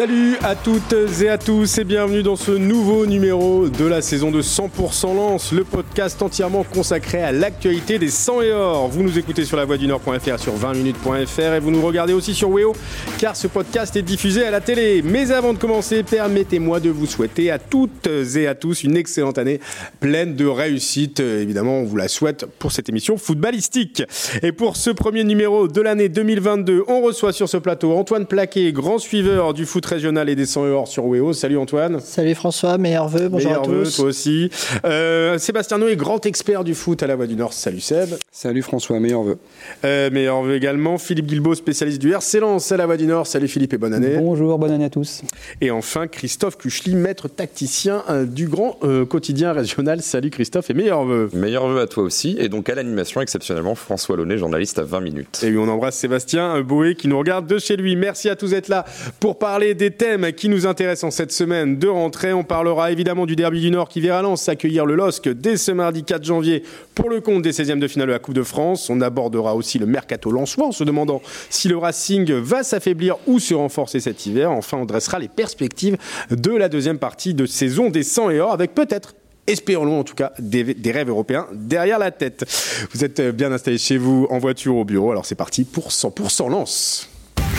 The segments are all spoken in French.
Salut à toutes et à tous et bienvenue dans ce nouveau numéro de la saison de 100% Lance, le podcast entièrement consacré à l'actualité des 100 et or. Vous nous écoutez sur la sur 20minutes.fr et vous nous regardez aussi sur Weo car ce podcast est diffusé à la télé. Mais avant de commencer, permettez-moi de vous souhaiter à toutes et à tous une excellente année pleine de réussite. Évidemment, on vous la souhaite pour cette émission footballistique. Et pour ce premier numéro de l'année 2022, on reçoit sur ce plateau Antoine Plaquet, grand suiveur du foot régional et des 100 et or sur WEO. Salut Antoine. Salut François, meilleurs vœux, bonjour Meilleurs à vœux, tous. toi aussi. Euh, Sébastien Noé, grand expert du foot à la Voix du Nord. Salut Seb. Salut François, meilleur vœu. Euh, meilleurs vœux également. Philippe Guilbeault, spécialiste du RC Lens à la Voix du Nord. Salut Philippe et bonne année. Bonjour, bonne année à tous. Et enfin Christophe Kuchli, maître tacticien euh, du grand euh, quotidien régional. Salut Christophe et meilleurs vœux. Meilleurs vœux à toi aussi. Et donc à l'animation, exceptionnellement, François Launay, journaliste à 20 minutes. Et oui, on embrasse Sébastien Boé qui nous regarde de chez lui. Merci à tous d'être là pour parler des thèmes qui nous intéressent en cette semaine de rentrée. On parlera évidemment du derby du Nord qui verra Lens accueillir le LOSC dès ce mardi 4 janvier pour le compte des 16e de finale de la Coupe de France. On abordera aussi le mercato lensois en se demandant si le Racing va s'affaiblir ou se renforcer cet hiver. Enfin, on dressera les perspectives de la deuxième partie de saison des 100 et or avec peut-être espérons-le en tout cas, des, des, rêves européens derrière la tête. Vous êtes bien installés chez vous, en voiture, au bureau, alors c'est parti pour 100% lance.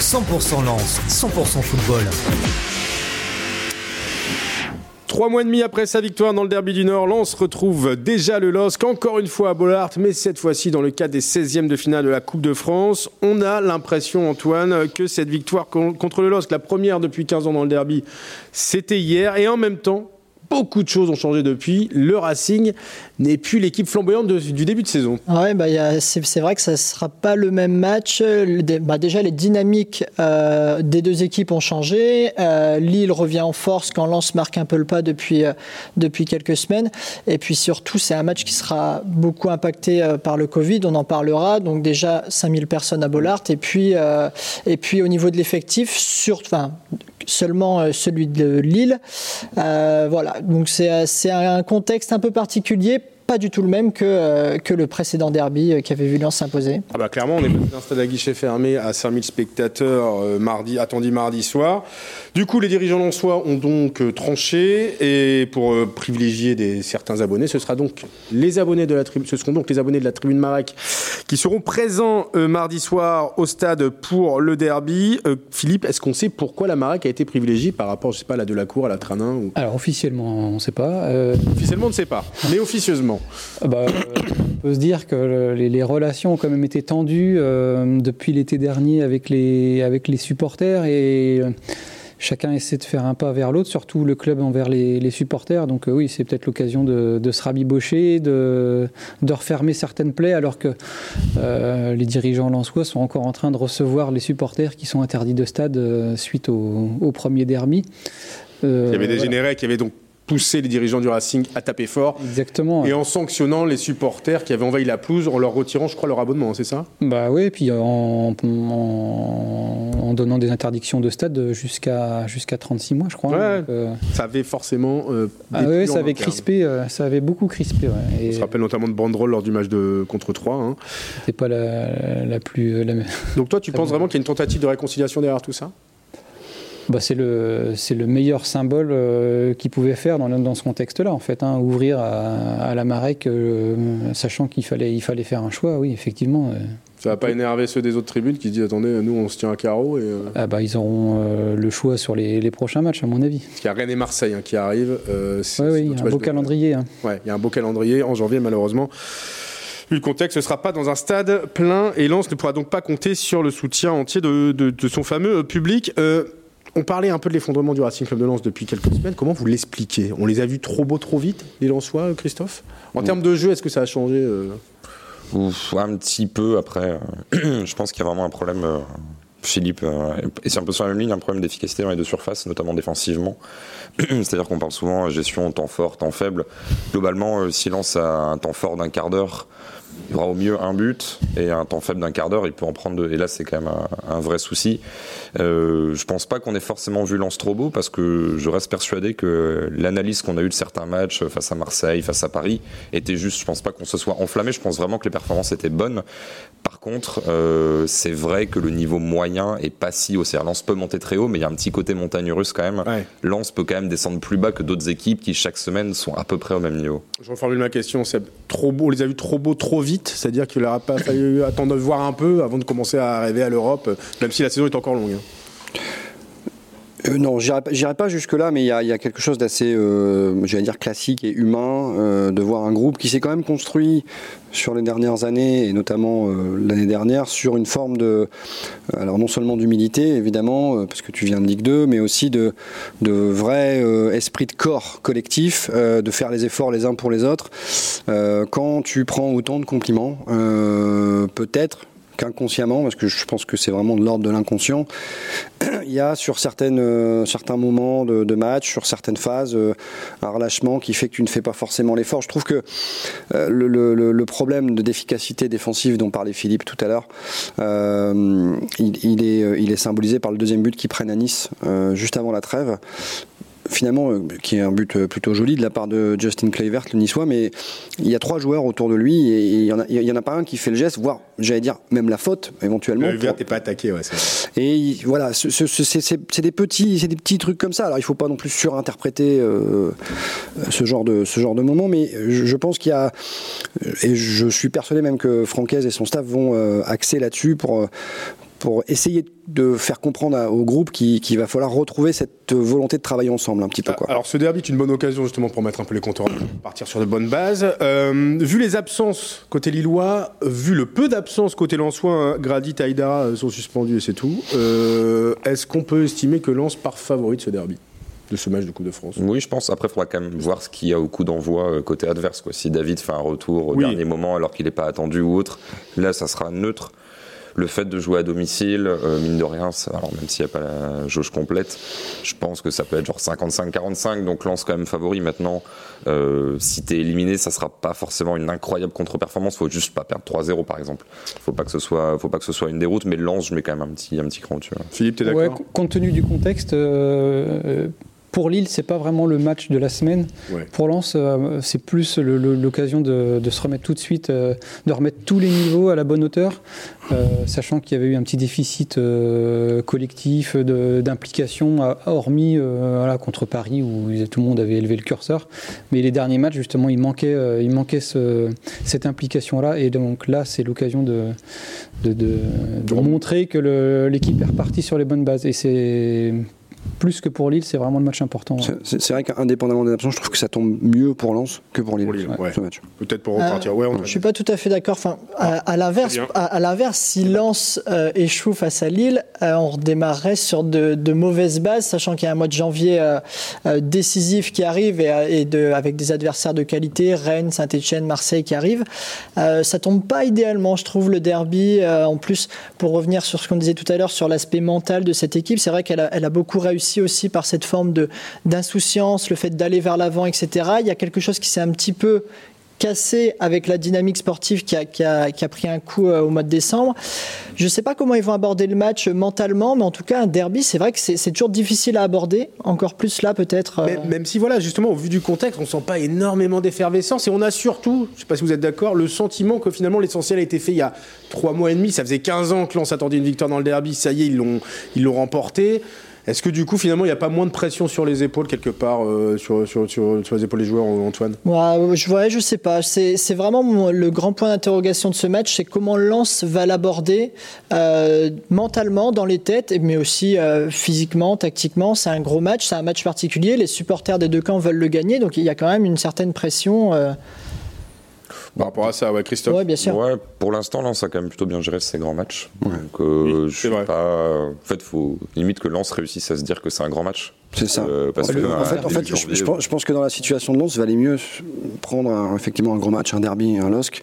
100% Lance, 100% football. Trois mois et demi après sa victoire dans le derby du Nord, Lens retrouve déjà le LOSC, encore une fois à Bollard, mais cette fois-ci dans le cadre des 16e de finale de la Coupe de France. On a l'impression, Antoine, que cette victoire contre le LOSC, la première depuis 15 ans dans le derby, c'était hier, et en même temps, beaucoup de choses ont changé depuis. Le Racing n'est plus l'équipe flamboyante du début de saison. Ouais, bah, c'est vrai que ça ne sera pas le même match. Bah, déjà, les dynamiques euh, des deux équipes ont changé. Euh, Lille revient en force quand Lens marque un peu le pas depuis, euh, depuis quelques semaines. Et puis surtout, c'est un match qui sera beaucoup impacté par le Covid. On en parlera. Donc déjà, 5000 personnes à Bollard. Et puis, et puis au niveau de l'effectif, sur, seulement celui de Lille. Euh, voilà, donc c'est un contexte un peu particulier pas du tout le même que, euh, que le précédent derby euh, qui avait vu Lens s'imposer. Ah bah clairement, on est dans un stade à guichet fermé à 5000 spectateurs euh, mardi, attendus mardi soir. Du coup, les dirigeants lensois ont donc euh, tranché et pour euh, privilégier des, certains abonnés, ce sera donc les abonnés de la tribune, ce seront donc les abonnés de la tribune Marek qui seront présents euh, mardi soir au stade pour le derby. Philippe, est-ce qu'on sait pourquoi la Marek a été privilégiée par rapport, je sais pas, à la Delacour, à la Tranin ou... Alors officiellement, on ne sait pas. Euh... Officiellement, on ne sait pas, mais officieusement. Bah, euh, on peut se dire que le, les, les, relations ont quand même été tendues euh, depuis l'été dernier avec les, avec les supporters et euh, chacun essaie de faire un pas vers l'autre, surtout le club envers les, les supporters. Donc euh, oui, c'est peut-être l'occasion de, de, se rabibocher, de, de, refermer certaines plaies, alors que euh, les dirigeants lensois sont encore en train de recevoir les supporters qui sont interdits de stade euh, suite au, au premier derby. Il y avait dégénéré, voilà. qui avait donc pousser les dirigeants du Racing à taper fort. Exactement. Et en sanctionnant les supporters qui avaient envahi la pelouse en leur retirant, je crois, leur abonnement, c'est ça? Bah oui, puis en, en, en, donnant des interdictions de stade jusqu'à jusqu'à 36 mois, je crois. Ouais, donc, euh... Ça avait forcément. Euh, ah oui, ça avait crispé, euh, ça avait beaucoup crispé. Ouais. Et On se rappelle notamment de banderole lors du match de contre 3. Hein. C'était pas la, la plus. La... Donc toi, tu penses vraiment qu'il y a une tentative de réconciliation derrière tout ça? Bah, c'est le, le meilleur symbole euh, qu'il pouvait faire dans, dans ce contexte-là, en fait. Hein, ouvrir à, à, la Marek, euh, sachant qu'il fallait, il fallait faire un choix, oui, effectivement. Euh, ça va pas énerver ceux des autres tribunes qui se disent attendez, nous on se tient à carreau et. Euh... Ah bah, ils auront euh, le choix sur les, les, prochains matchs, à mon avis. Parce qu'il y a Rennes et Marseille hein, qui arrivent. oui, oui, il y a un beau calendrier. Hein. Ouais, il y a un beau calendrier en janvier, malheureusement. Vu le contexte, ce ne sera pas dans un stade plein et Lens ne pourra donc pas compter sur le soutien entier de, de, de son fameux public. Euh, on parlait un peu de l'effondrement du Racing Club de Lens depuis quelques semaines. Comment vous l'expliquez? On les a vus trop beaux, trop vite, les Lensois, Christophe? En termes de jeu, est-ce que ça a changé euh... Un petit peu après. je pense qu'il y a vraiment un problème. Philippe, euh, et c'est un peu sur la même ligne, un problème d'efficacité dans les deux surfaces, notamment défensivement. C'est-à-dire qu'on parle souvent gestion temps fort, temps faible. Globalement, euh, silence a un temps fort d'un quart d'heure, il aura au mieux un but et un temps faible d'un quart d'heure, il peut en prendre deux. Et là, c'est quand même un, un vrai souci. Euh, je pense pas qu'on ait forcément vu Lance trop beau parce que je reste persuadé que l'analyse qu'on a eue de certains matchs face à Marseille, face à Paris, était juste. Je pense pas qu'on se soit enflammé. Je pense vraiment que les performances étaient bonnes. Par contre, euh, c'est vrai que le niveau moyen est pas si haut. C'est-à-dire Lens peut monter très haut, mais il y a un petit côté montagne russe quand même. Ouais. Lens peut quand même descendre plus bas que d'autres équipes qui chaque semaine sont à peu près au même niveau. Je reformule ma question. C'est trop beau. On les a vus trop beaux trop vite. C'est-à-dire qu'il n'aura pas fallu attendre de voir un peu avant de commencer à arriver à l'Europe, même si la saison est encore longue. hein. Euh, non, j'irai pas- jusque-là, mais il y a, quelque chose d'assez, euh, j'allais dire, classique et humain euh, de voir un groupe qui s'est quand même construit sur les dernières années, et notamment euh, l'année dernière, sur une forme de, alors non seulement d'humilité, évidemment, euh, parce que tu viens de Ligue 2, mais aussi de, de vrai euh, esprit de corps collectif, euh, de faire les efforts les uns pour les autres. Euh, quand tu prends autant de compliments, euh, peut-être qu'inconsciemment, parce que je pense que c'est vraiment de l'ordre de l'inconscient, il y a sur euh, certains moments de, match, sur certaines phases, euh, un relâchement qui fait que tu ne fais pas forcément l'effort. Je trouve que euh, le, problème de d'efficacité défensive dont parlait Philippe tout à l'heure, il, est, il est symbolisé par le deuxième but qu'ils prennent à Nice juste avant la trêve finalement, euh, qui est un but euh, plutôt joli de la part de Justin Kluivert, le niçois, mais il y a trois joueurs autour de lui et il y en a, en pas un qui fait le geste, voire, j'allais dire, même la faute, éventuellement. Le vert pour- n'est pas attaqué. Ouais, et il- voilà, ce- ce- ce- c'est des petits, c'est des petits trucs comme ça. Alors il faut pas non plus surinterpréter euh, ce genre de ce genre de moment, mais je, je pense qu'il y a et je suis persuadé même que Francaise et son staff vont euh, axer là-dessus pour pour essayer de faire comprendre au groupe qu'il va falloir retrouver cette volonté de travailler ensemble un petit peu quoi. Alors ce derby est une bonne occasion justement pour mettre un peu les compteurs, partir sur de bonnes bases. Euh, vu les absences côté lillois, vu le peu d'absences côté lensois, hein, Grady, Taïdara euh, sont suspendus et c'est tout. euh, Est-ce qu'on peut estimer que Lens part favori de ce derby, de ce match de Coupe de France? Oui, je pense. Après, il faudra quand même voir ce qu'il y a au coup d'envoi côté adverse. Quoi. Si David fait un retour au Oui. dernier moment alors qu'il n'est pas attendu ou autre, là, ça sera neutre. Le fait de jouer à domicile, euh, mine de rien, ça- alors même s'il n'y a pas la jauge complète, je pense que ça peut être genre 55-45, donc lance quand même favori. Maintenant, euh, si t'es éliminé, ça sera pas forcément une incroyable contre-performance. Faut juste pas perdre 3-0 par exemple. Faut pas que ce soit, faut pas que ce soit une déroute, mais lance, je mets quand même un petit, un petit cran dessus. hein. Philippe, t'es d'accord? Ouais, compte tenu du contexte, euh, euh, pour Lille, c'est pas vraiment le match de la semaine. Ouais. Pour Lens, euh, c'est plus l'occasion de, de se remettre tout de suite, euh, de remettre tous les niveaux à la bonne hauteur, euh, sachant qu'il y avait eu un petit déficit collectif d'implication, hormis voilà, contre Paris où tout le monde avait élevé le curseur. Mais les derniers matchs, justement, il manquait, il manquait ce- cette implication-là. Et donc là, c'est l'occasion de, de, de- de montrer que l'équipe est repartie sur les bonnes bases. Et c'est plus que pour Lille, c'est vraiment le match important. C'est- vrai qu'indépendamment des absences, je trouve que ça tombe mieux pour Lens que pour Lille, Pour Lille, ouais. Peut-être pour repartir. ouais, on Je suis pas tout à fait d'accord. Enfin, à, à l'inverse, à, à l'inverse, si Lens euh, échoue face à Lille, euh, on redémarrerait sur de, de mauvaises bases, sachant qu'il y a un mois de janvier euh, euh, décisif qui arrive et, euh, et de, avec des adversaires de qualité, Rennes, Saint-Etienne, Marseille qui arrivent. Euh, ça tombe pas idéalement, je trouve, le derby. Euh, en plus, pour revenir sur ce qu'on disait tout à l'heure sur l'aspect mental de cette équipe, c'est vrai qu'elle a, elle a beaucoup réussi aussi par cette forme de d'insouciance, le fait d'aller vers l'avant, etc. Il y a quelque chose qui s'est un petit peu cassé avec la dynamique sportive qui a, qui a, qui a pris un coup euh, au mois de décembre. Je ne sais pas comment ils vont aborder le match euh, mentalement, mais en tout cas, un derby, c'est vrai que c'est toujours difficile à aborder, encore plus là peut-être. euh, Même, si voilà, justement, au vu du contexte, on sent pas énormément d'effervescence et on a surtout, je sais pas si vous êtes d'accord, le sentiment que finalement l'essentiel a été fait il y a trois mois et demi. Ça faisait 15 ans que l'on s'attendait une victoire dans le derby. Ça y est, ils l'ont remporté. Est-ce que du coup, finalement, il n'y a pas moins de pression sur les épaules quelque part, euh, sur, sur, sur, les épaules des joueurs, Antoine? Ouais, je, ouais, je sais pas. C'est c'est vraiment le grand point d'interrogation de ce match, c'est comment Lens va l'aborder euh, mentalement dans les têtes, mais aussi euh, physiquement, tactiquement. C'est un gros match, c'est un match particulier. Les supporters des deux camps veulent le gagner, donc il y a quand même une certaine pression. Par rapport à ça, ouais, Christophe. ouais, bien sûr. Ouais, pour l'instant, Lens a quand même plutôt bien géré ses grands matchs. Donc, euh, Oui, je c'est suis vrai. pas. En fait, faut limite que Lens réussisse à se dire que c'est un grand match. C'est ça. Euh, parce En que, fait, en fait, en fait, début je, pense, je pense que dans la situation de Lens, il valait mieux prendre un- effectivement un gros match, un derby, un LOSC,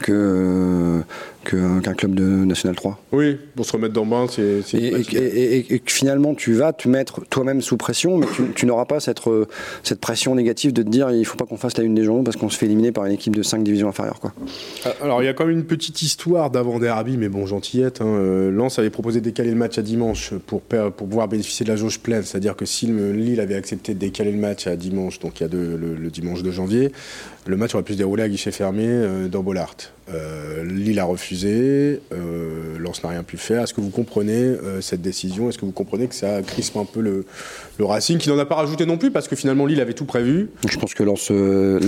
que, qu'un club de National 3. Oui, pour se remettre dans le bain, c'est. Et, et- machine. et- et- et que finalement, tu vas te mettre toi-même sous pression, mais tu, tu n'auras pas cette, euh, cette pression négative de te dire il faut pas qu'on fasse la une des journaux parce qu'on se fait éliminer par une équipe de 5 divisions inférieures. Quoi. Ah, Alors, il y a quand même une petite histoire d'avant-derby, mais bon, gentillette. Hein. Euh, Lens avait proposé de décaler le match à dimanche pour, pouvoir bénéficier de la jauge pleine. C'est-à-dire que si le- Lille avait accepté de décaler le match à dimanche, donc il y a de- le, le dimanche de janvier, le match aurait pu se dérouler à guichet fermé euh, dans Bollard. Euh, Lille a refusé, euh, Lens n'a rien pu faire. Est-ce que vous comprenez euh, cette décision? Est-ce que vous comprenez que ça crispe un peu le, le Racing, qui n'en a pas rajouté non plus, parce que finalement Lille avait tout prévu? Je pense que Lens, euh,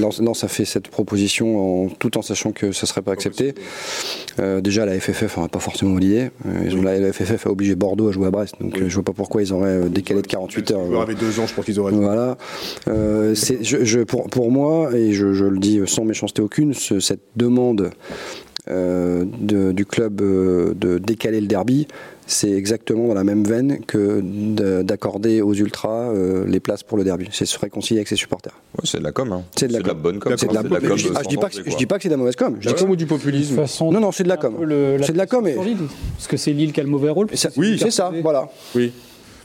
a fait cette proposition en, tout en sachant que ça ne serait pas accepté. Euh, déjà, la FFF n'aurait pas forcément ils ont, la, la FFF a obligé Bordeaux à jouer à Brest, donc Oui. je vois pas pourquoi ils auraient décalé de 48 heures. Il avait deux ans, je pense qu'ils auraient. Voilà. C'est- je, je- pour, pour moi, et je, je le dis sans méchanceté aucune, ce- cette demande de- du club euh, de décaler le derby, c'est exactement dans la même veine que de- d'accorder aux ultras euh, les places pour le derby. C'est se réconcilier avec ses supporters. Ouais, c'est de la com. Hein. C'est de la bonne com. C'est de la, mais je, com ah, je dis pas que, danger, je quoi. dis pas que c'est de la mauvaise com. Je De dis la que- com ou du populisme toute façon, Non, non, c'est de la com. C'est de la com, et- Lille, Parce que c'est Lille qui a le mauvais rôle. ça- Oui, c'est ça, voilà. Oui.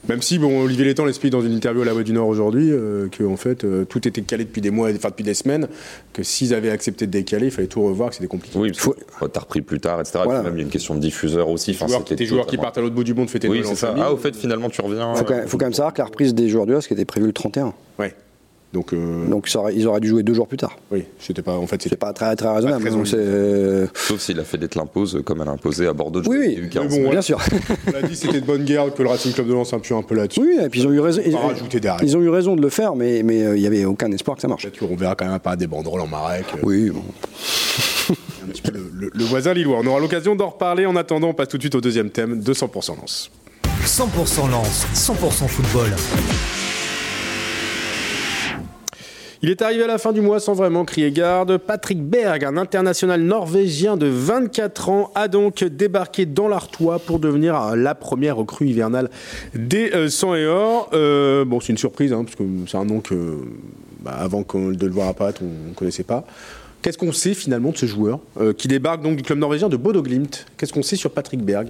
Même si, bon, Olivier Létang l'explique dans une interview à La Voix du Nord aujourd'hui, euh, que en fait, euh, tout était calé depuis des mois, enfin depuis des semaines, que s'ils avaient accepté de décaler, il fallait tout revoir, que c'était compliqué. Oui, Faut- que t'as repris plus tard, etc. Voilà. Et puis même, il y a une question de diffuseur aussi. Enfin, joueurs, des joueurs qui partent à l'autre bout du monde fêter Oui, Noël en c'est ça. famille. Ah, au fait, finalement, tu reviens. Faut quand, euh, faut quand même savoir que la reprise des joueurs du HOSC était prévue le 31. Ouais. Donc, euh, Donc ça aurait- ils auraient dû jouer deux jours plus tard. oui, c'était pas. En fait, C'est c'était pas très, très raisonnable. très donc envie. c'est- Sauf s'il a fait des l'impose comme elle a imposé à Bordeaux. de Oui, oui. les U15. Mais bon, Bien ouais. sûr. On l'a dit, c'était de bonne guerre que le Racing Club de Lens appuie un peu là-dessus. Oui, et puis ils ont eu raison. On va Ils, rajouter des règles. ils ont eu raison de le faire, mais mais euh, il y avait aucun espoir que ça marche. Peut-être qu'on verra quand même apparaître des banderoles en marek. euh, Oui, bon. un petit peu le, le- le voisin lillois. On aura l'occasion d'en reparler. En attendant, on passe tout de suite au deuxième thème de 100% Lens. 100% Lens, 100% football. Il est arrivé à la fin du mois sans vraiment crier garde. Patrick Berg, un international norvégien de 24 ans, a donc débarqué dans l'Artois pour devenir euh, la première recrue hivernale des euh, 100 et or. Euh, bon, c'est une surprise, hein, parce que c'est un nom que, bah, avant qu'on- de le voir apparaître, on ne connaissait pas. Qu'est-ce qu'on sait finalement de ce joueur euh, qui débarque donc du club norvégien de Bodo Glimt Qu'est-ce qu'on sait sur Patrick Berg?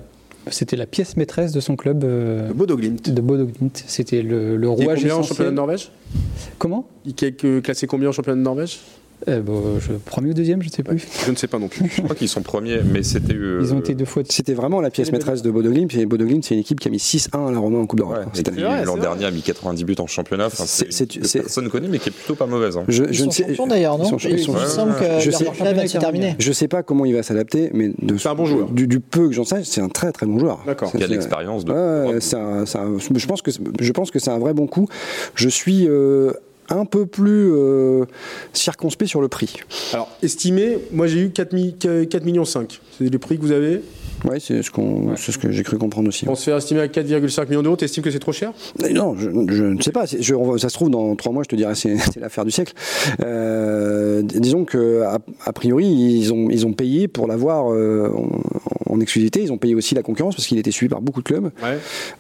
C'était la pièce maîtresse de son club euh, de Bodo Glimt de Bodo Glimt. C'était le, le Il est rouage combien en championnat de Norvège? Comment? Il est classé combien en championnat de Norvège? Euh, bon, je, Premier ou deuxième, je ne sais plus. Je ne sais pas non plus. Je crois qu'ils sont premiers, mais c'était. euh, Ils ont été deux fois. C'était vraiment la pièce maîtresse de Bodo Glimt. Et Bodo Glimt, c'est une équipe qui a mis 6-1 à la Roma en Coupe d'Europe Ouais, l'an dernier a mis 90 buts en championnat. Enfin, C'est- personne ne connaît, mais qui est plutôt pas mauvaise. hein. Je, Ils je sont ne sais, champions d'ailleurs, non ils sont- je sais- je sais pas comment il va s'adapter, mais de, C'est un bon joueur. Du, du peu que j'en sais, c'est un très très bon joueur. D'accord. Il y a l'expérience de. Un- je pense que c'est- je pense que c'est un vrai bon coup. Je suis euh, un peu plus euh, circonspect sur le prix. Alors, estimé, moi j'ai eu 4, mi- 4 millions 5. C'est les prix que vous avez. Ouais, c'est ce qu'on, c'est ce que j'ai cru comprendre aussi. On se fait estimer à 4,5 millions d'euros. T'estimes que c'est trop cher? Mais Non, je, je ne sais pas. je- ça se trouve dans trois mois, je te dirais c'est, c'est l'affaire du siècle. Euh, dis- disons que a, a priori ils ont ils ont payé pour l'avoir euh, en, en exclusivité. Ils ont payé aussi la concurrence parce qu'il était suivi par beaucoup de clubs. Ouais.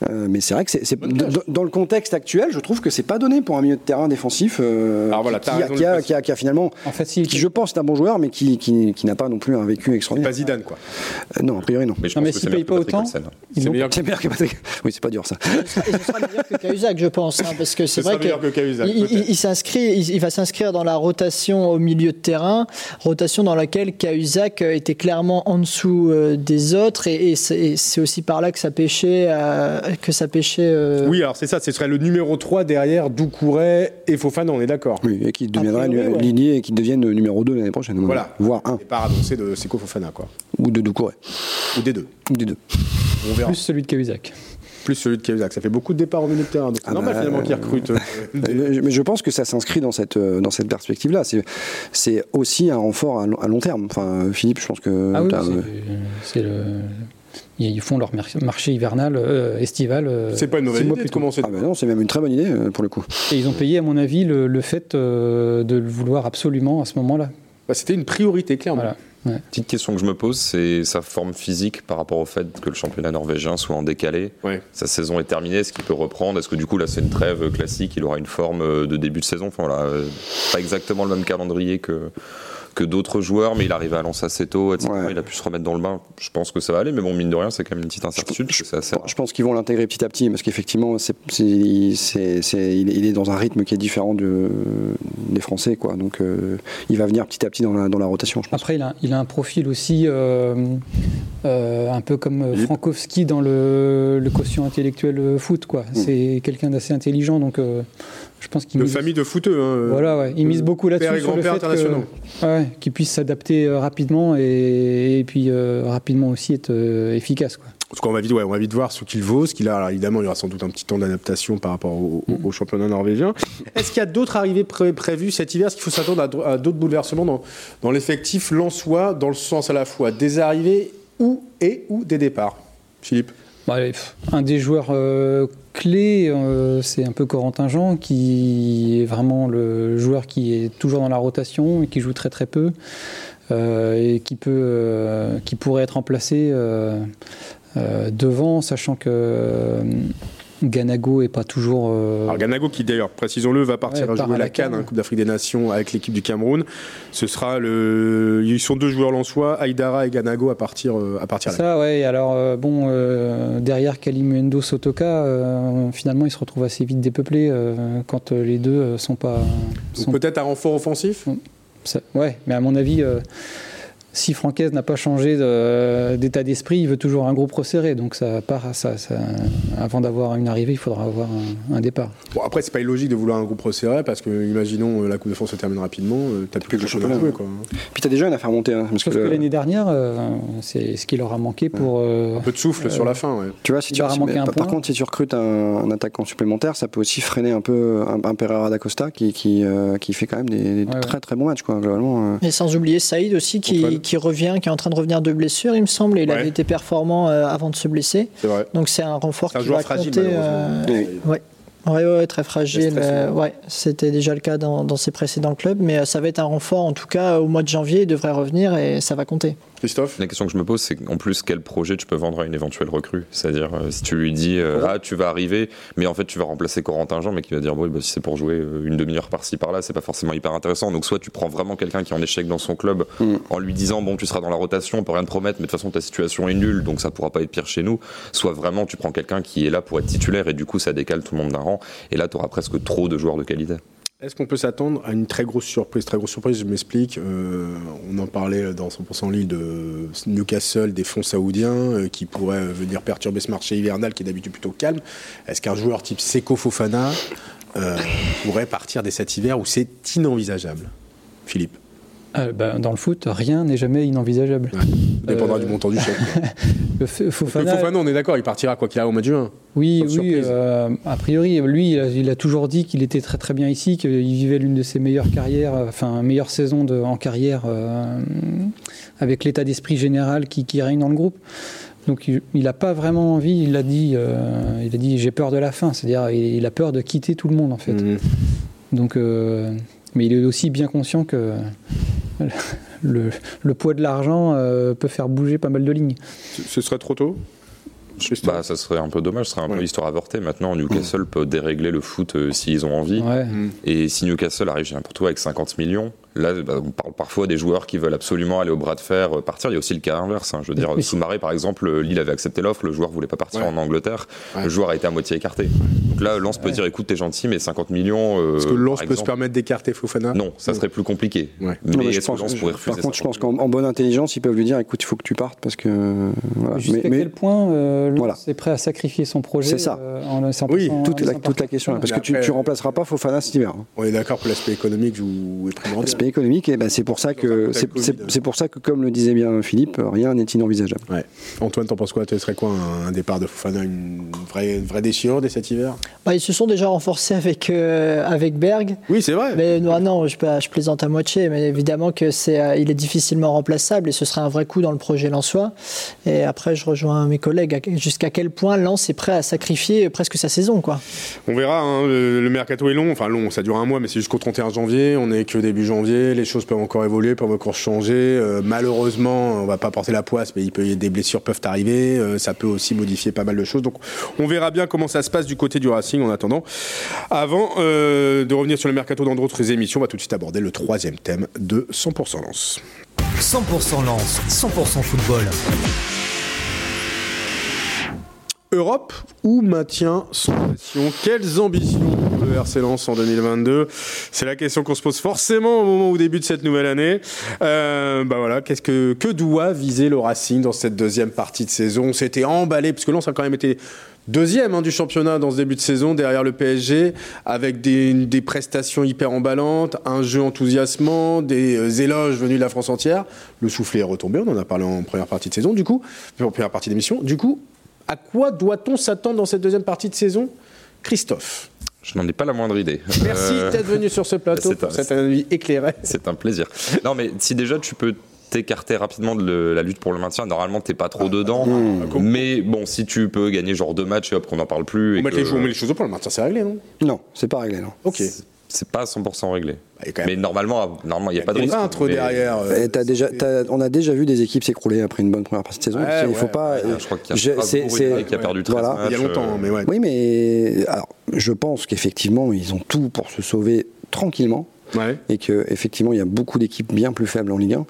Euh, mais c'est vrai que c'est, c'est- dans, dans le contexte actuel, je trouve que c'est pas donné pour un milieu de terrain défensif. Alors voilà, qui, a, raison de qui, a, le qui a- qui a finalement, En qui je pense est un bon joueur, mais qui, qui, qui n'a pas non plus un vécu extraordinaire. Pas Zidane, quoi. Euh, non, a priori non. Mais je Non, pense mais que s'il c'est paye meilleur pas autant, ils C'est meilleur que C'est meilleur que Patrick. Oui, c'est pas dur ça. Et ce sera meilleur que Cahuzac, je pense, hein, parce que c'est Ce sera vrai meilleur que que Cahuzac, il, il- s'inscrit, il, il va s'inscrire dans la rotation au milieu de terrain, rotation dans laquelle Cahuzac euh, était clairement en dessous euh, des autres, et, et c'est aussi par là que ça pêchait, euh, que ça pêchait. euh, Oui, alors c'est ça, ce serait le numéro 3 derrière Doucouré et Fofana, on est d'accord. Oui, et qui ouais. lignée et qui devienne numéro 2 l'année prochaine. Voilà. Voire 1 Et paradoxé de Seko Fofana, quoi? ou de Doucouré. Ou des deux. Ou des deux. On verra. Plus celui de Cahuzac. Plus celui de Cahuzac. Ça fait beaucoup de départs au milieu de terrain. Donc c'est Ah normal bah, finalement qu'il recrute. euh, Mais je pense que ça s'inscrit dans cette, euh, dans cette perspective-là. C'est, c'est aussi un renfort à long, à long terme. Enfin, Philippe, je pense que. Ah oui, c'est- c'est le. Ils font leur marché hivernal, euh, estival. euh, C'est pas une mauvaise idée de commencer. Ah ben non, c'est même une très bonne idée euh, pour le coup. Et ils ont payé, à mon avis, le, le fait euh, de le vouloir absolument à ce moment-là. Bah, C'était une priorité, clairement. Voilà. Ouais. Petite question que je me pose, c'est sa forme physique par rapport au fait que le championnat norvégien soit en décalé. Ouais. Sa saison est terminée, est-ce qu'il peut reprendre? Est-ce que du coup là c'est une trêve classique Il aura une forme euh, de début de saison? Enfin voilà, euh, pas exactement le même calendrier que, que d'autres joueurs, mais il arrivait à lancer assez tôt, etc. Ouais. Il a pu se remettre dans le bain. Je pense que ça va aller, mais bon, mine de rien, c'est quand même une petite incertitude. assez. Je pense qu'ils vont l'intégrer petit à petit parce qu'effectivement, c'est, c'est- c'est- c'est- il est- il est dans un rythme qui est différent de- des Français. Quoi. Donc euh, il va venir petit à petit dans la, dans la rotation, je pense. Après, il a, il a un profil aussi euh, euh, un peu comme euh, Frankowski dans le, le quotient intellectuel foot. quoi. C'est quelqu'un d'assez intelligent, donc euh, je pense De famille de footeux. hein. Voilà, ouais. Il mise beaucoup là-dessus Père et sur le grand-père fait internationaux. que- ouais, qu'il puisse s'adapter euh, rapidement et, et puis euh, rapidement aussi être euh, efficace. Quoi. En tout cas, on va vite, ouais, on va vite voir ce qu'il vaut, ce qu'il a. Alors, évidemment, il y aura sans doute un petit temps d'adaptation par rapport au, au- au championnat norvégien. Est-ce qu'il y a d'autres arrivées pré- prévues cet hiver? Est-ce qu'il faut s'attendre à, d- à d'autres bouleversements dans, dans l'effectif lensois, dans le sens à la fois des arrivées ou et ou des départs? Philippe Bah, un des joueurs euh, clés, euh, c'est un peu Corentin Jean, qui est vraiment le joueur qui est toujours dans la rotation et qui joue très très peu euh, et qui peut, euh, qui pourrait être remplacé devant, sachant que Ganago est pas toujours. euh, Alors Ganago qui d'ailleurs, précisons-le, va partir Ouais, à jouer à la Cannes, CAN. hein, Coupe d'Afrique des Nations avec l'équipe du Cameroun. Ce sera le, ils sont deux joueurs lensois, Aïdara et Ganago à partir euh, à partir ça, ouais. Alors, euh, bon, euh, derrière Kalimundo Sotoka, finalement, il se retrouve assez vite dépeuplé euh, quand les deux sont pas. Sont- peut-être un renfort offensif? ça- ouais, mais à mon avis, si Francaise n'a pas changé de- d'état d'esprit, il veut toujours un groupe resserré. Donc, ça part, ça, ça- avant d'avoir une arrivée, il faudra avoir un, un départ. Bon après c'est pas illogique de vouloir un groupe resserré parce que imaginons euh, la Coupe de France se termine rapidement, euh, t'as plus que le championnat à jouer quoi. Puis t'as déjà une à faire monter. hein, parce Sauf que l'année dernière, euh, c'est ce qui leur a manqué pour. euh, Un peu de souffle sur la fin. Ouais. Tu vois, si Il tu, leur a manqué un par, point. contre, si tu recrutes un, un attaquant supplémentaire, ça peut aussi freiner un peu un, un Pereira da Costa qui, qui, euh, qui fait quand même des, des Ouais, très très bons matchs, quoi, globalement. euh. Et sans oublier Saïd aussi qui, qui revient, qui est en train de revenir de blessure, il me semble. Et il Ouais. avait été performant euh, avant de se blesser. C'est vrai. Donc c'est un renfort qui joueur va fragile, compter. euh, Oui. ouais. Ouais, ouais, très fragile. euh, ouais. c'était déjà le cas dans, dans ses précédents clubs, mais euh, ça va être un renfort. En tout cas, au mois de janvier, il devrait revenir et ça va compter. Christophe? La question que je me pose, c'est en plus quel projet tu peux vendre à une éventuelle recrue? C'est-à-dire, euh, si tu lui dis, euh, ah, tu vas arriver, mais en fait, tu vas remplacer Corentin Jean, mais qui va dire, bon, bah, si c'est pour jouer une demi-heure par-ci par-là, c'est pas forcément hyper intéressant. Donc, soit tu prends vraiment quelqu'un qui est en échec dans son club Mm. en lui disant, bon, tu seras dans la rotation, on peut rien te promettre, mais de toute façon, ta situation est nulle, donc ça pourra pas être pire chez nous. Soit vraiment, tu prends quelqu'un qui est là pour être titulaire et du coup, ça décale tout le monde d'un rang. Et là, tu auras presque trop de joueurs de qualité. Est-ce qu'on peut s'attendre à une très grosse surprise? Très grosse surprise, je m'explique. Euh, on en parlait dans 100% Lille de Newcastle, des fonds saoudiens euh, qui pourraient venir perturber ce marché hivernal qui est d'habitude plutôt calme. Est-ce qu'un joueur type Seko Fofana euh, pourrait partir dès cet hiver ou c'est inenvisageable? Philippe euh, bah, dans le foot, rien n'est jamais inenvisageable. Ouais. Ça dépendra Euh, du montant du chèque. Le Fofana, on est d'accord, il partira quoi qu'il a au mois de juin. Oui, oui. euh, a priori, lui, il a, il a toujours dit qu'il était très très bien ici, qu'il vivait l'une de ses meilleures carrières, euh, enfin meilleure saison de, en carrière, euh, avec l'état d'esprit général qui, qui règne dans le groupe. Donc il n'a pas vraiment envie. Il a dit, il a dit, j'ai peur de la fin. C'est-à-dire, il, il a peur de quitter tout le monde en fait. Mhm. Donc, mais il est aussi bien conscient que le, le poids de l'argent euh, peut faire bouger pas mal de lignes. Ce- serait trop tôt Bah, ça serait un peu dommage, ce serait un Ouais. peu histoire avortée. Maintenant, Newcastle peut dérégler le foot euh, s'ils ont envie. Ouais. Mhm. Et si Newcastle arrive n'importe où avec 50 millions, là, bah, on parle parfois des joueurs qui veulent absolument aller au bras de fer, euh, partir. Il y a aussi le cas inverse. hein. Je veux dire, Mais- Soumaré, par exemple, euh, Lille avait accepté l'offre, le joueur voulait pas partir Ouais. en Angleterre, Ouais. le joueur a été à moitié écarté. Donc là, Lens peut dire, écoute, t'es gentil, mais 50 millions. euh, Est-ce que Lens peut se permettre d'écarter Fofana Non, ça serait plus compliqué. Ouais. Mais, Non, mais je est-ce que pense- Lens pourrait refuser par contre, je 50 pense qu'en en bonne intelligence, ils peuvent lui dire écoute, il faut que tu partes parce que. euh, voilà. Jusqu'à Mais- mais- quel point euh, Lens Voilà. est prêt à sacrifier son projet C'est ça. euh, en, en Oui, toute, en la, laissant toute la question, parce que tu, euh, remplaceras pas Fofana cet hiver. hein. On est d'accord que l'aspect économique joue économique, et ben, c'est pour ça que c'est- pour ça que, comme le disait bien Philippe, rien n'est inenvisageable. Ouais. Antoine, t'en penses quoi? Ce serait quoi un, un départ de Fofana Une vraie, une vraie déchirure dès cet hiver? Bah, ils se sont déjà renforcés avec, euh, avec Berg. Oui, c'est vrai. Mais non, non je, je plaisante à moitié, mais évidemment que c'est, euh, il est difficilement remplaçable et ce serait un vrai coup dans le projet lensois. Et après, je rejoins mes collègues jusqu'à quel point Lens est prêt à sacrifier presque sa saison, quoi? On verra, hein, le, le mercato est long, enfin long, ça dure un mois, mais c'est jusqu'au 31 janvier, on est que début janvier, les choses peuvent encore évoluer, peuvent encore changer. Euh, malheureusement, on va pas porter la poisse, mais des blessures peuvent arriver. Euh, ça peut aussi modifier pas mal de choses. Donc, on verra bien comment ça se passe du côté du Racing en attendant. Avant de revenir sur le mercato dans d'autres émissions, on va tout de suite aborder le troisième thème de 100% Lance. 100% Lance, 100% football. Europe ou maintien sans pression Quelles ambitions le RC Lens en 2022 C'est la question qu'on se pose forcément au moment où débute cette nouvelle année. Euh, bah voilà, qu'est-ce que, que doit viser le Racing dans cette deuxième partie de saison? C'était emballé, puisque Lens a quand même été deuxième hein, du championnat dans ce début de saison derrière le PSG, avec des, des prestations hyper emballantes, un jeu enthousiasmant, des euh, éloges venus de la France entière. Le soufflet est retombé, on en a parlé en première partie de saison, du coup, en première partie d'émission. Du coup, à quoi doit-on s'attendre dans cette deuxième partie de saison Christophe? Je n'en ai pas la moindre idée. Merci euh, d'être venu sur ce plateau pour cet avis éclairé. C'est un plaisir. Non, mais si déjà tu peux t'écarter rapidement de la lutte pour le maintien, normalement t'es pas trop ah, dedans. Mmh. Mais bon, si tu peux gagner genre deux matchs et hop qu'on n'en parle plus. On, met, les, choses au point, le maintien c'est réglé, non? Non, c'est pas réglé, non. Ok c'est pas 100% réglé. Bah, mais normalement, normalement, il n'y a, pas de risque. Mais... derrière. Euh, déjà, on a déjà vu des équipes s'écrouler après une bonne première partie de saison. il faut pas. je crois qu'il y a, qui a perdu 13 voilà. matchs, Il y a longtemps, euh, mais ouais. Oui, mais alors, je pense qu'effectivement, ils ont tout pour se sauver tranquillement et que effectivement il y a beaucoup d'équipes bien plus faibles en Ligue 1.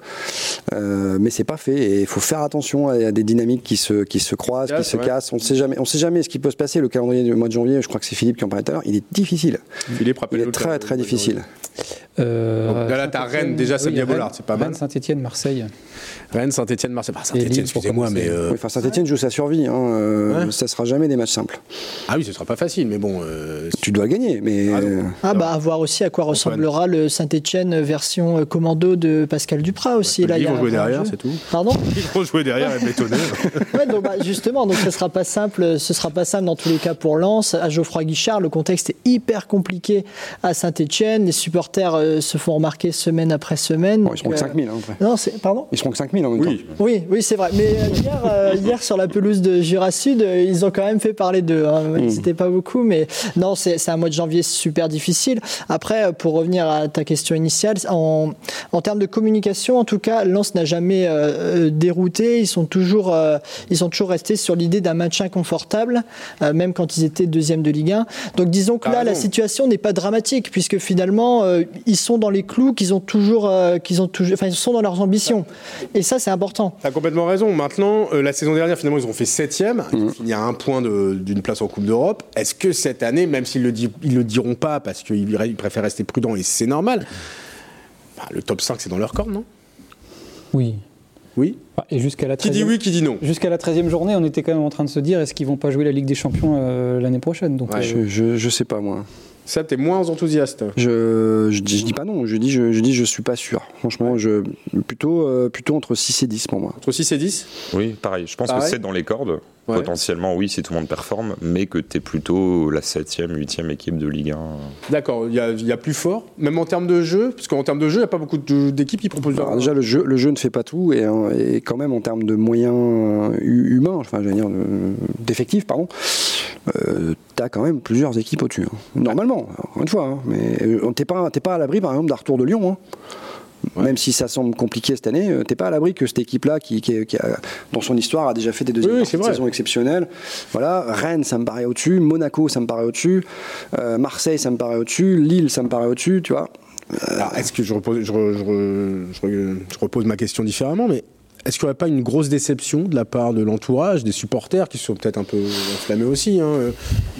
Euh, mais c'est pas fait et il faut faire attention à, des dynamiques qui se, qui se croisent, qui se cassent. On sait jamais, on sait jamais ce qui peut se passer. Le calendrier du mois de janvier, je crois que c'est Philippe qui en parlait tout à l'heure, il est difficile. Philippe, il est très très difficile. Euh, là, t'as Rennes, déjà, c'est bien Bollard, c'est pas mal. Rennes, Saint-Etienne, Marseille. Rennes, Saint-Etienne, Marseille. Saint-Etienne, excusez-moi, mais. Euh... enfin, Saint-Etienne joue sa survie. Hein, euh, Ça sera jamais des matchs simples. Ah oui, ce sera pas facile, mais bon. Euh, tu dois gagner, mais. Ah, ah bah, à voir aussi à quoi ressemblera le Saint-Etienne version commando de Pascal Duprat aussi. Là, ils vont jouer derrière, c'est tout. Pardon? Ils vont jouer derrière et bétonner. ouais, donc, bah, justement, donc ce sera pas simple. Ce sera pas simple dans tous les cas pour Lens. À Geoffroy Guichard, le contexte est hyper compliqué à Saint-Etienne. Les supporters se font remarquer semaine après semaine. ils seront que 5000 hein, Non, pardon? Ils seront que 5000 en même oui. temps. Oui, oui c'est vrai. Mais euh, hier, euh, hier, sur la pelouse de Jura Sud, euh, ils ont quand même fait parler d'eux. Hein. Hmm. C'était pas beaucoup, mais non, c'est un mois de janvier super difficile. Après, pour revenir à ta question initiale, en, en termes de communication, en tout cas, Lens n'a jamais dérouté. Ils sont toujours, ils sont toujours restés sur l'idée d'un match inconfortable, même quand ils étaient deuxième de Ligue 1. Donc disons que là, la situation n'est pas dramatique, puisque finalement, ils sont dans les clous qu'ils ont toujours, euh, qu'ils ont toujours, enfin, ils sont dans leurs ambitions. Et ça, c'est important. Tu as complètement raison. Maintenant, euh, la saison dernière, finalement, ils ont fait septième. Mmh. Il y a un point d'une place en Coupe d'Europe. Est-ce que cette année, même s'ils le, ils le diront pas parce qu'ils préfèrent rester prudents et c'est normal, bah, le top 5, c'est dans leur corps, non? Oui. Oui? Et jusqu'à la qui dit oui, qui dit non Jusqu'à la 13e journée, on était quand même en train de se dire est-ce qu'ils vont pas jouer la Ligue des Champions euh, l'année prochaine? Donc, je, je, je sais pas moi. Ça, t'es moins enthousiaste. Je, je, dis, pas non, je dis je, je dis je suis pas sûr. Franchement, je plutôt euh, plutôt entre 6 et 10 pour moi. Entre 6 et 10 Oui, pareil. Je pense que c'est dans les cordes. Potentiellement, oui, si tout le monde performe, mais que tu es plutôt la 7e, 8e équipe de Ligue 1. D'accord, il y, y, a plus fort, même en termes de jeu, parce qu'en termes de jeu, il n'y a pas beaucoup d'équipes qui proposent. Alors, déjà, le jeu, le jeu ne fait pas tout, et, et quand même en termes de moyens humains, enfin, je veux dire, d'effectifs, pardon, euh, tu as quand même plusieurs équipes au-dessus. Hein. Normalement, encore une fois, hein, mais euh, t'es pas, pas à l'abri, par exemple, d'un retour de Lyon. Hein. Même si ça semble compliqué cette année, euh, t'es pas à l'abri que cette équipe-là, qui, a, dans son histoire, a déjà fait des deuxièmes saisons exceptionnelles. Voilà, Rennes, ça me paraît au-dessus. Monaco, ça me paraît au-dessus. Euh, Marseille, ça me paraît au-dessus. Lille, ça me paraît au-dessus. Tu vois. Est-ce que je repose, je, je repose ma question différemment, mais est-ce qu'il n'y aurait pas une grosse déception de la part de l'entourage, des supporters qui sont peut-être un peu enflammés aussi, hein,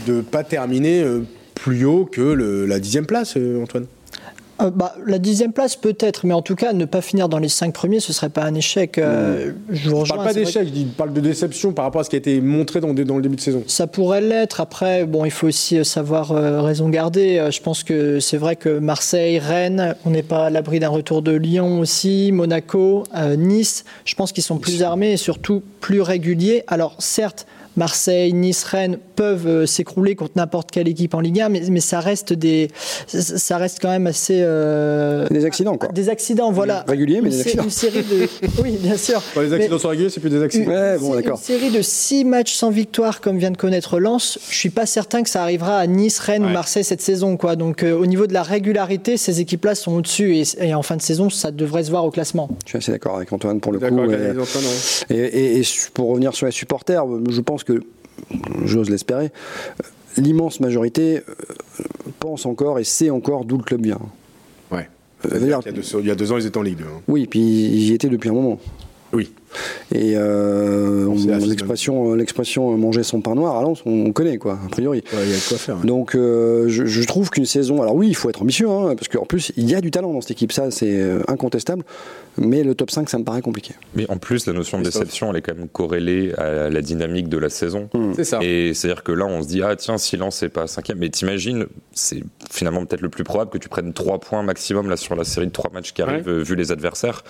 de ne pas terminer euh, plus haut que la dixième place, Antoine? Euh, bah, la dixième place peut-être, mais en tout cas, ne pas finir dans les cinq premiers, ce serait pas un échec. Euh, je ne parle pas d'échec, je parle de déception par rapport à ce qui a été montré dans, dans le début de saison. Ça pourrait l'être. Après, bon, il faut aussi euh, savoir raison garder. je pense que c'est vrai que Marseille, Rennes, on n'est pas à l'abri d'un retour de Lyon aussi, Monaco, Nice. Je pense qu'ils sont plus armés et surtout plus réguliers. Alors certes, Marseille, Nice, Rennes peuvent euh, s'écrouler contre n'importe quelle équipe en Ligue 1, mais, mais ça reste des, ça reste quand même assez euh, Des accidents, quoi. Des accidents, voilà. Réguliers, mais Une des accidents. Une série de, oui, bien sûr. Quand les Mais- accidents sont réguliers, c'est plus des accidents. Ouais, bon, d'accord. Une série de six matchs sans victoire, comme vient de connaître Lens. Je suis pas certain que ça arrivera à Nice, Rennes ou. Marseille cette saison, quoi. Donc, euh, au niveau de la régularité, ces équipes-là sont au-dessus et, et en fin de saison, ça devrait se voir au classement. Je suis assez d'accord avec Antoine pour le coup. Et- et pour revenir sur les supporters, je pense que, j'ose l'espérer, l'immense majorité euh, pense encore et sait encore d'où le club vient. Ouais. Euh, Il y, d'ailleurs- a deux, il y a deux ans, ils étaient en Ligue 2. hein. Oui, puis ils y étaient depuis un moment. Oui. Et euh, On l'expression, l'expression euh, manger son pain noir à Lens, on connaît quoi, a priori. Ouais, Il y a de quoi faire. ouais. Donc euh, je, je trouve qu'une saison, alors oui, il faut être ambitieux, hein, parce qu'en plus il y a du talent dans cette équipe, ça c'est incontestable, mais le top 5 ça me paraît compliqué. Mais en plus, la notion de déception, elle est quand même corrélée à la dynamique de la saison. C'est ça. Et c'est-à-dire que là, on se dit, ah tiens, silence, c'est pas cinquième. Mais t'imagines, c'est finalement peut-être le plus probable que tu prennes 3 points maximum là sur la série de 3 matchs qui arrivent, vu les adversaires.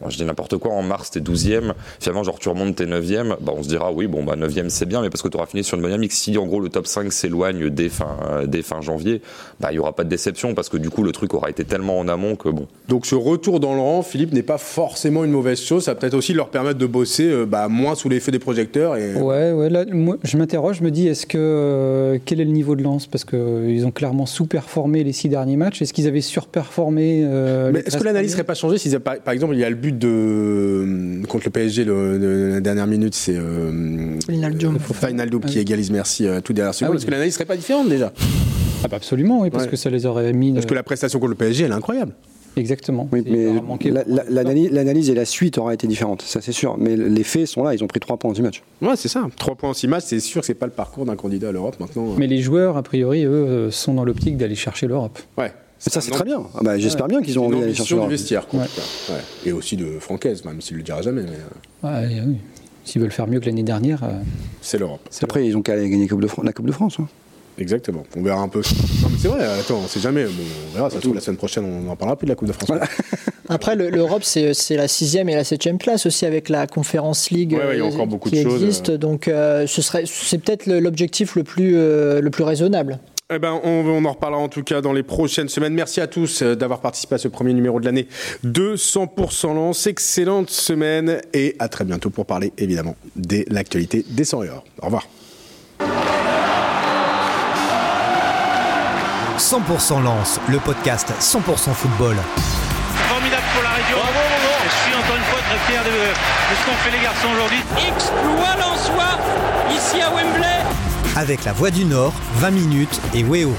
Bon, je dis n'importe quoi, en mars, t'es 12e. Finalement, genre, tu remontes, t'es 9e. Bah, on se dira, oui, bon, bah, 9e, c'est bien, mais parce que tu auras fini sur une bonne dynamique. Si, en gros, le top 5 s'éloigne dès fin, euh, dès fin janvier, bah, il y aura pas de déception parce que du coup, le truc aura été tellement en amont que bon. Donc ce retour dans le rang, Philippe, n'est pas forcément une mauvaise chose. Ça va peut-être aussi leur permettre de bosser euh, bah, moins sous l'effet des projecteurs. Et... Ouais, ouais, là, moi, je m'interroge, je me dis, est-ce que euh, quel est le niveau de lance? Parce qu'ils ont clairement sous-performé les six derniers matchs. Est-ce qu'ils avaient surperformé euh, Mais les est-ce que 13 l'analyse serait pas changée si, par, par exemple, il y a le but de contre le PSG le, de la dernière minute, c'est euh, Wijnaldum. Wijnaldum qui Ah oui. égalise merci euh, tout derrière seconde. Ah oui. Est-ce que l'analyse serait pas différente déjà Ah bah absolument, oui, parce Ouais. que ça les aurait mis. Parce euh, que la prestation contre le PSG, elle est incroyable. Exactement. Oui, mais la- la- l'analyse et la suite auraient été différentes, ça c'est sûr. Mais les faits sont là, ils ont pris 3 points en 10 matchs. Ouais, c'est ça. 3 points en 6 matchs, c'est sûr que c'est pas le parcours d'un candidat à l'Europe maintenant. Mais les joueurs, a priori, eux, euh, sont dans l'optique d'aller chercher l'Europe. Ouais. Mais ça c'est très bien. Ah bah, J'espère bien qu'ils ont Une envie d'aller chercher du leur- vestiaire, quoi, en Ouais. Ouais. Et aussi de Francaise, même s'il le dira jamais, mais euh, Ouais, oui. S'ils veulent faire mieux que l'année dernière, euh, c'est l'Europe. Après, ils ont qu'à aller gagner Coupe de Fran- la Coupe de France. hein. Exactement. On verra un peu. Non, mais c'est vrai, attends, on sait jamais. Bon, on verra, ça se trouve, la semaine prochaine, on n'en parlera plus de la Coupe de France. Après, le- l'Europe, c'est c'est la sixième et la septième place aussi avec la Conférence League Ouais, ouais, il y a euh, encore beaucoup qui de choses, existe. Donc, euh, ce serait, c'est peut-être l'objectif le plus, euh, le plus raisonnable. Eh ben, on, on en reparlera en tout cas dans les prochaines semaines. Merci à tous euh, d'avoir participé à ce premier numéro de l'année de 100% Lance. Excellente semaine et à très bientôt pour parler évidemment de l'actualité des 100 et or. Au revoir. 100% Lance, le podcast 100% football. Formidable pour la région. Je suis encore une fois très fier de, de ce qu'ont fait les garçons aujourd'hui. Exploit lensois ici à Wembley. Avec la Voix du Nord, 20 minutes et Weo.